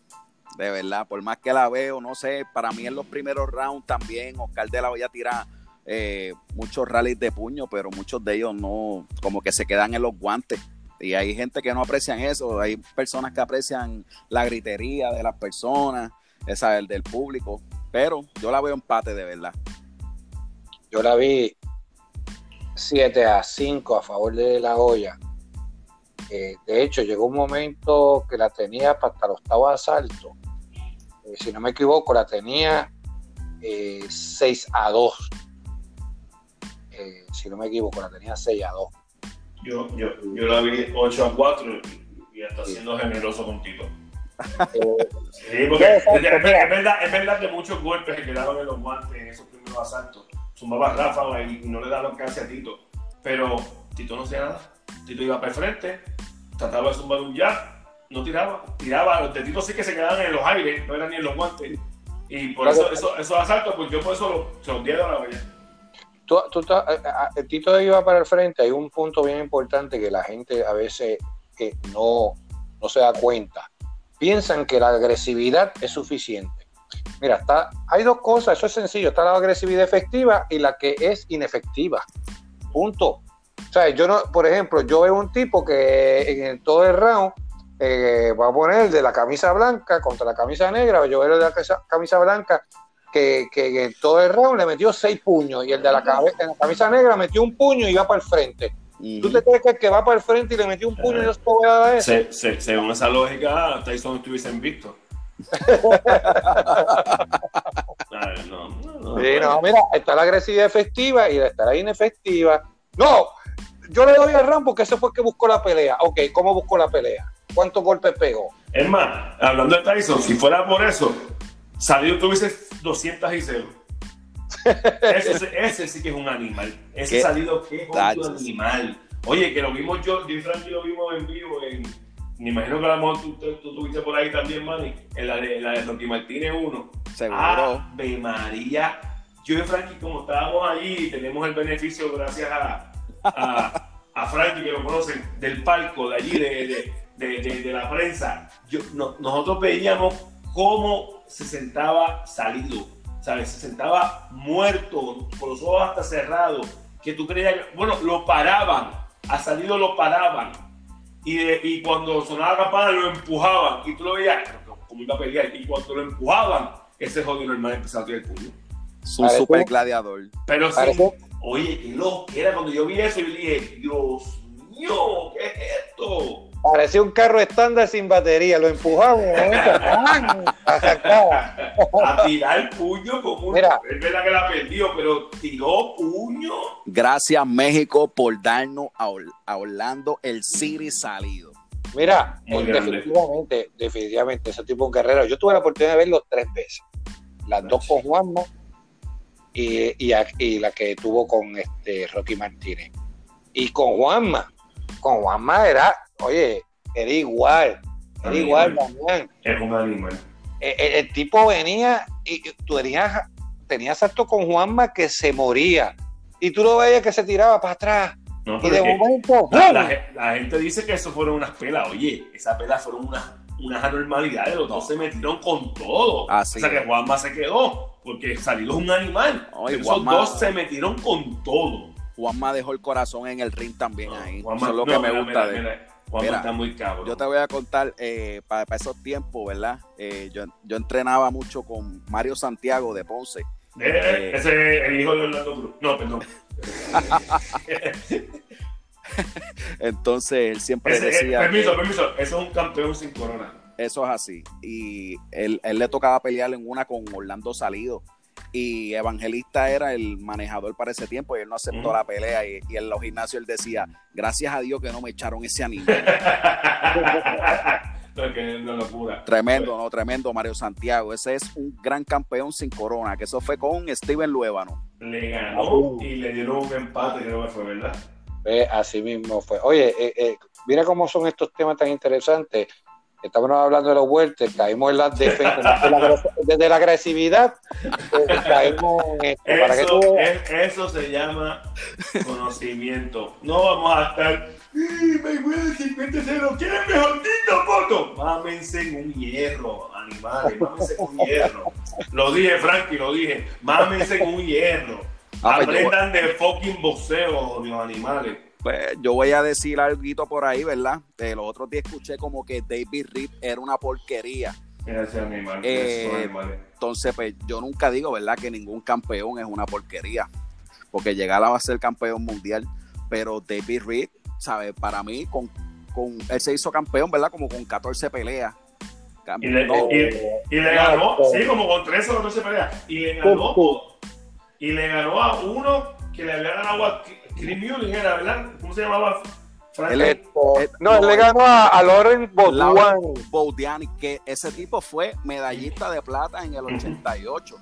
De verdad, por más que la veo, no sé, para mí en los primeros rounds también Oscar de la voy a tirar eh, muchos rallies de puño, pero muchos de ellos no, como que se quedan en los guantes. Y hay gente que no aprecian eso, hay personas que aprecian la gritería de las personas, esa el del público, pero yo la veo empate de verdad. Yo la vi 7 a 5 a favor de la olla Eh, de hecho, llegó un momento que la tenía hasta el octavo asalto. Eh, si no me equivoco, la tenía 6 a 2. si no me equivoco, la tenía 6 a 2. Yo, yo, yo la vi 8 a 4 y, hasta siendo generoso con Tito. sí, porque [laughs] es, verdad, es verdad que muchos golpes se quedaron en los guantes en esos primeros asaltos. Sumaba Rafa y no le daban casi a Tito. Pero Tito no hacía nada. Tito iba para el frente, trataba de zumbar un jab, no tiraba, tiraba, los de Tito sí que se quedaban en los aires, no eran ni en los guantes. Y por eso, eso esos asaltos, pues yo por eso se los di a la. Tú, tú, eh, eh, Tito iba para el frente, hay un punto bien importante que la gente a veces que no, no se da cuenta. Piensan que la agresividad es suficiente. Mira, está, hay dos cosas, eso es sencillo, está la agresividad efectiva y la que es inefectiva. Punto. O sea, yo no, por ejemplo, yo veo un tipo que en todo el round eh, va a poner de la camisa blanca contra la camisa negra, yo veo de la camisa blanca que, en todo el round le metió seis puños y el de la, la camisa negra metió un puño y va para el frente. ¿Tú te crees que el que va para el frente y le metió un puño y no se puede dar eso? según esa lógica, Tyson estuviesen visto. [laughs] no, no, sí, no, mira, está la agresividad efectiva y está la inefectiva. No, yo le doy al round porque ese fue el que buscó la pelea. Ok, ¿cómo buscó la pelea? ¿Cuántos golpes pegó? Es más, hablando de Tyson, si fuera por eso, salió tuviese 200 y 0. Ese, sí que es un animal. Ese salido que es un animal. Oye, que lo vimos yo, yo y Frankie lo vimos en vivo en. Me imagino que a lo mejor tú, tú, tuviste por ahí también, Manny, en la de, la de Rocky Martínez 1. Seguro. Ave María. Yo y Frankie, como estábamos allí, tenemos el beneficio gracias a, a, a Frankie, que lo conocen, del palco de allí, de, de, de, de la prensa. Yo, nosotros veíamos cómo se sentaba salido, ¿sabes? Se sentaba muerto, con los ojos hasta cerrados, que tú creías, bueno, lo paraban, a salido lo paraban, y, y cuando sonaba la campana lo empujaban, y tú lo veías como iba a pelear, y cuando lo empujaban, ese jodido normal empezaba a tirar el puño. Es un super gladiador. Pero sí, oye, qué loco era cuando yo vi eso, yo dije, Dios mío, ¿qué es esto? Parecía un carro estándar sin batería, lo empujamos [laughs] a tirar puño como Mira, es verdad que la perdió, pero tiró puño. Gracias México por darnos a, Orlando el City salido. Mira, definitivamente, definitivamente, ese tipo de guerrero. Yo tuve la oportunidad de verlo tres veces. Las dos con Juanma y, y, la que tuvo con este Rocky Martínez. Y con Juanma, con Juanma era oye, era igual, era igual también. Es un animal. El, tipo venía y tú tenías, tenías acto con Juanma que se moría. Y tú lo veías que se tiraba para atrás. y de momento. La, gente dice que eso fueron unas pelas. Oye, esas pelas fueron unas, unas anormalidades. Los dos se metieron con todo. o sea que Juanma se quedó. Porque salió un animal. Esos dos se metieron con todo. Juanma dejó el corazón en el ring también ahí. eso es lo que me gusta de él está muy cabrón. Yo te voy a contar, eh, para, esos tiempos, ¿verdad? Eh, yo, entrenaba mucho con Mario Santiago de Ponce. Eh, ese es el hijo de Orlando Cruz. No, perdón. [laughs] Entonces, él siempre decía... permiso, permiso. Eso es un campeón sin corona. Eso es así. Y él, él le tocaba pelear en una con Orlando Salido y Evangelista era el manejador para ese tiempo y él no aceptó la pelea y, en los gimnasios él decía, gracias a Dios que no me echaron ese anillo. [laughs] Tremendo, no, tremendo Mario Santiago. Ese es un gran campeón sin corona, que eso fue con Steven Luébano. Le ganó y le dieron un empate, creo que fue, ¿verdad? así mismo fue. Oye, eh, eh, mira cómo son estos temas tan interesantes estamos hablando de los vueltos, caímos en las defensas, desde la agresividad, eh, caímos en esto. eso, se llama conocimiento. No vamos a estar, me voy 50 0, ¿quieren mejorcito foto? Mámense en un hierro, animales, mámense en un hierro. Lo dije, Frankie, lo dije, mámense en un hierro. Ah, pues Aprendan de fucking boxeo, los animales pues yo voy a decir algo por ahí, ¿verdad? Eh, los otros días escuché como que David Reed era una porquería. Ese animal, eh, entonces, pues yo nunca digo, ¿verdad? Que ningún campeón es una porquería. Porque llegar a ser campeón mundial. Pero David Reed, ¿sabes? Para mí, con, con, él se hizo campeón, ¿verdad? Como con 14 peleas. Cam- Y le, no, y- y le ganó, sí, como con 13 o 14 peleas. Y le ganó, y le ganó a uno que le había ganado a Chris Mullin, era, ¿verdad? ¿Cómo se llamaba? Eh, no, él le ganó a, a Lauren que ese tipo fue medallista de plata en el 88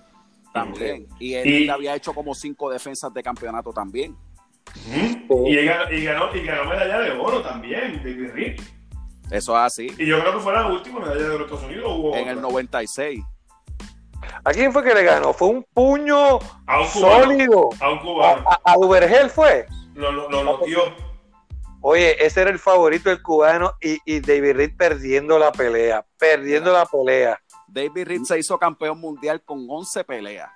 también. Y él Y- había hecho como cinco defensas de campeonato también. Y, ganó, y, ganó, y ganó medalla de oro también, David Reed. Eso es así. Y yo creo que fue la última medalla de oro de Estados Unidos. En el otra. 96. ¿A quién fue que le ganó? Fue un puño a un cubano. sólido. A un cubano. a, a Duvergel fue. Lo, lo, lo notió. Oye, ese era el favorito del cubano y, y David Reed perdiendo la pelea, perdiendo la pelea. David Reed se hizo campeón mundial con 11 peleas.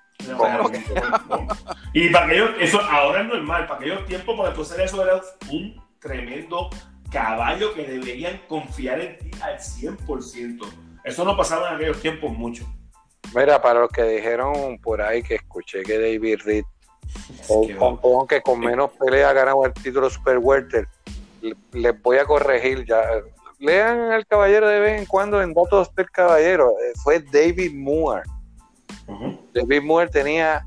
Y para aquellos, eso ahora es normal, para aquellos tiempos, para tú hacer eso era un tremendo caballo que deberían confiar en ti al 100%. Eso no pasaba en aquellos tiempos mucho. Mira, para los que dijeron por ahí que escuché que David Reed, Qué el campeón que con menos peleas ha ganado el título Super Welter, le- les voy a corregir ya. Lean al caballero de vez en cuando en datos del caballero. Eh, Fue David Moore. David Moore tenía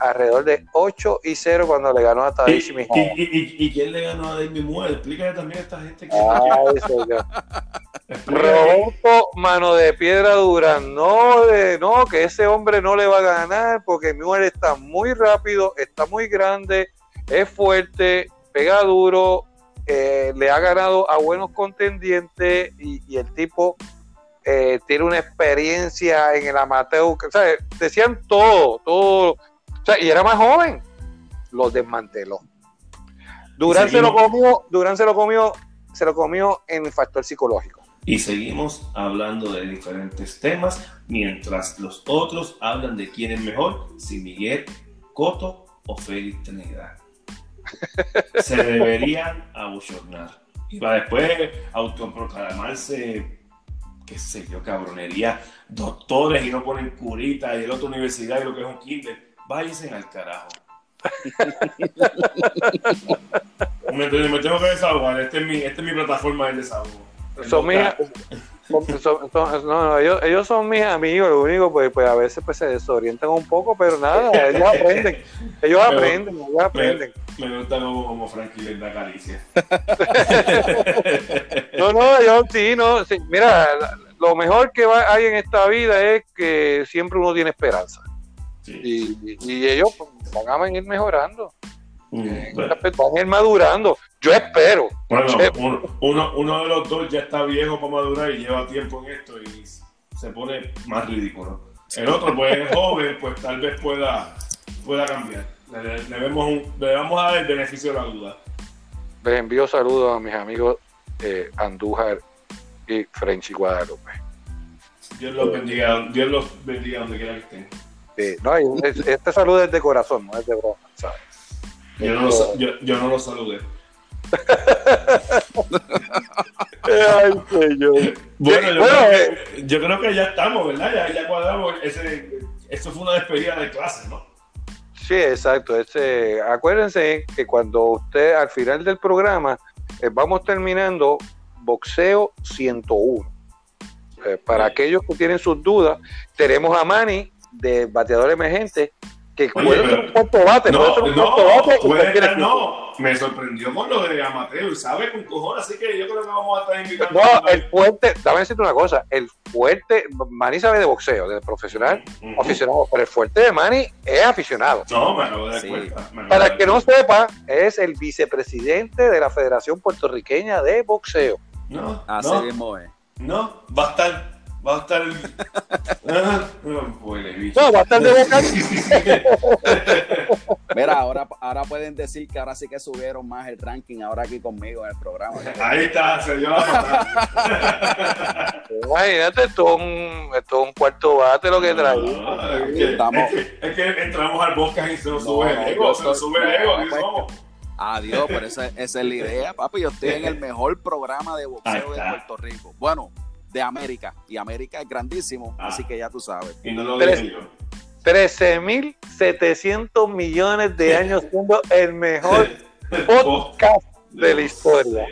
alrededor de 8 y 0 cuando le ganó a ¿Y, Tadashi y, Mihara. y, y- y quién le ganó a David Moore? Explícale también a esta gente que. Roberto Mano de Piedra Durán, no, de, no, que ese hombre no le va a ganar porque Muir está muy rápido, está muy grande, es fuerte, pega duro, eh, le ha ganado a buenos contendientes y, y el tipo eh, tiene una experiencia en el amateur, que, ¿sabes? decían todo, todo, o sea, y era más joven, lo desmanteló. Durán se lo comió, Durán se lo comió, se lo comió en el factor psicológico. Y seguimos hablando de diferentes temas mientras los otros hablan de quién es mejor, si Miguel Coto o Félix Trinidad. [laughs] Se deberían abuchornar. Y para después autoproclamarse, qué sé yo, cabronería, doctores y no ponen curita y el otro universidad y lo que es un kinder. Váyanse al carajo. [laughs] me, me tengo que desahogar. Esta es mi, esta es mi plataforma de desahogo. son mis son- son- son- no, no, ellos, ellos son mis amigos, lo único pues, pues a veces pues se desorientan un poco, pero nada, ellos aprenden, ellos [laughs] Pero- aprenden, ellos aprenden. Me gusta como, como Frankie les da caricia. [laughs] No, no, ellos sí, no, sí, mira, lo mejor que va- hay en esta vida es que siempre uno tiene esperanza Sí. y, y ellos pues, van a venir mejorando, Mm, aspecto, van a ir madurando, yo espero. bueno, uno, uno, uno de los dos ya está viejo para madurar y lleva tiempo en esto y se pone más ridículo. El otro, pues es [laughs] joven, pues tal vez pueda, pueda cambiar. Le, le- le vemos un- le vamos a dar el beneficio de la duda. Les envío saludos a mis amigos eh, Andújar y Frenchy Guadalupe. Dios los bendiga, Dios los bendiga donde quiera que estén. Sí, no, este saludo es de corazón, no es de broma, ¿sabes? Yo no, los, yo, yo no los saludé. Ay, señor. Bueno, yo, bueno, creo que, yo creo que ya estamos, ¿verdad? Ya, ya cuadramos. Ese, eso fue una despedida de clase, ¿no? Sí, exacto. Ese, acuérdense que cuando usted al final del programa eh, vamos terminando boxeo 101. Eh, para Sí. aquellos que tienen sus dudas, tenemos a Manny de bateador emergente que Oye, puede ser un cuarto bate, puede No, ser un no, bate puede estar- no, me sorprendió con lo de Amateo y sabe con cojones, así que yo creo que vamos a estar invitando. No, el fuerte, dame decirte una cosa, el fuerte, Manny sabe de boxeo, de profesional, aficionado, pero el fuerte de Manny es aficionado. No, me acabo de dar Sí. cuenta. me Para el que no sepa, es el vicepresidente de la Federación Puertorriqueña de Boxeo. No, Así no, mismo es. no, va a estar, va a estar. [laughs] Ah, no, huele bicho. No, bastante vocal. [laughs] Mira, ahora, ahora pueden decir que ahora sí que subieron más el ranking ahora aquí conmigo en el programa. Ahí está, se dio la patada. [laughs] Imagínate, esto es un, esto es un cuarto bate lo que trae. No, es, que, Estamos- es, que, es que entramos al podcast y se nos No, sube no, el ego, se nos sube el ego, aquí pues, somos. Adiós, pero esa, esa es la idea, papi. Yo estoy en el mejor programa de boxeo de. Puerto Rico. Bueno, de América. Y América es grandísimo, Ah. así que ya tú sabes. Y no lo Tres. dije yo. 13.700 millones de años [laughs] siendo el mejor podcast de la historia.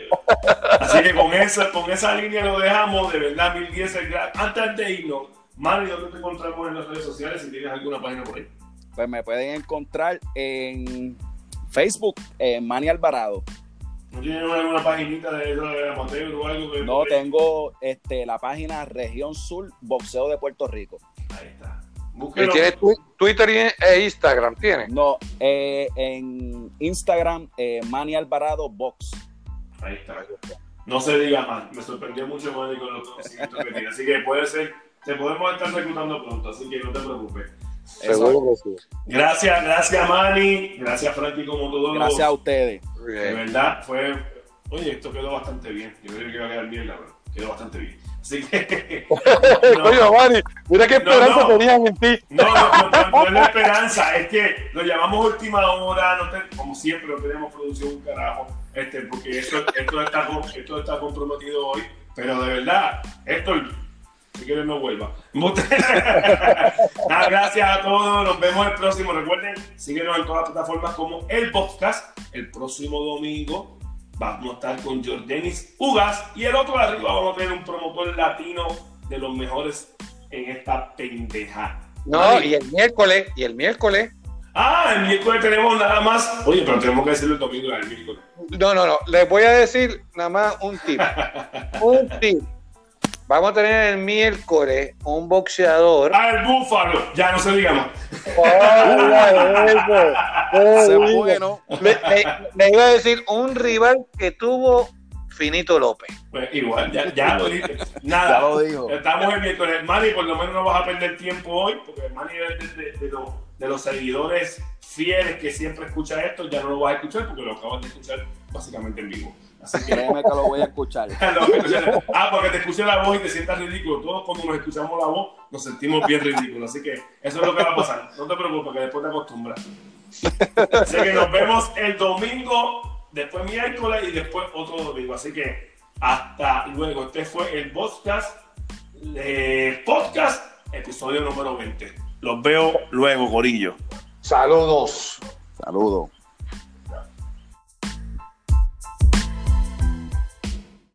Así que con esa, con esa línea lo dejamos, de verdad, mil diez el gra- Antes de irnos, Mari, ¿dónde te encontramos en las redes sociales? Si tienes alguna página por ahí. Pues me pueden encontrar en Facebook, en Manny Alvarado. ¿No tienes alguna paginita de eso de amateur o algo? Que No tengo este, la página Región Sur Boxeo de Puerto Rico. Ahí está. Y Búsquelo. tiene tu- Twitter y- e Instagram, tiene. No, eh, en Instagram, eh, Manny Alvarado Box. Ahí está. No se diga más. Me sorprendió mucho Manny con los conocimientos que tiene. Así que puede ser, te podemos estar reclutando pronto, así que no te preocupes. Seguro que sí. Gracias, gracias Manny. Gracias Frankie como todos los- Gracias a ustedes. De verdad, fue. Oye, esto quedó bastante bien. Yo creo que iba a quedar bien, la verdad. Quedó bastante bien. Así que. [laughs] no, Coño, Manny, mira qué esperanza no. tenían en ti. no, no, no, no es la esperanza, es que lo llamamos última hora, no te- como siempre, no tenemos producción un carajo, este, porque esto, esto, está, esto está comprometido hoy, pero de verdad, esto, si quieres no vuelva. [laughs] Gracias a todos, nos vemos el próximo. Recuerden, síguenos en todas las plataformas como el podcast. El próximo domingo vamos a estar con Jordanis Ugas y el otro de arriba vamos a tener un promotor latino de los mejores en esta pendeja. No, y el miércoles, y el miércoles. Ah, el miércoles tenemos nada más. Oye, pero tenemos que decirlo el domingo el miércoles. No, no, no. Les voy a decir nada más un tip. [laughs] un tip. Vamos a tener el miércoles un boxeador. Ah, el búfalo. Ya no se diga más. Es bueno. Le, le- le iba a decir un rival que tuvo Finito López. Pues igual, ya, ya lo dije. Ya Nada. lo dijo. Estamos el miércoles. Manny, por lo menos no vas a perder tiempo hoy, porque Manny es de, de- de los, de los seguidores fieles que siempre escucha esto. Ya no lo vas a escuchar porque lo acabas de escuchar básicamente en vivo. Así que Créeme que [laughs] lo voy a escuchar. Ah, porque te escuché la voz y te sientas ridículo. Todos cuando nos escuchamos la voz nos sentimos bien ridículos. Así que eso es lo que va a pasar. No te preocupes, que después te acostumbras. Así que nos vemos el domingo, después miércoles y después otro domingo. Así que hasta luego. Este fue el podcast, eh, podcast episodio número 20. Los veo luego, Corillo. Saludos. Saludos.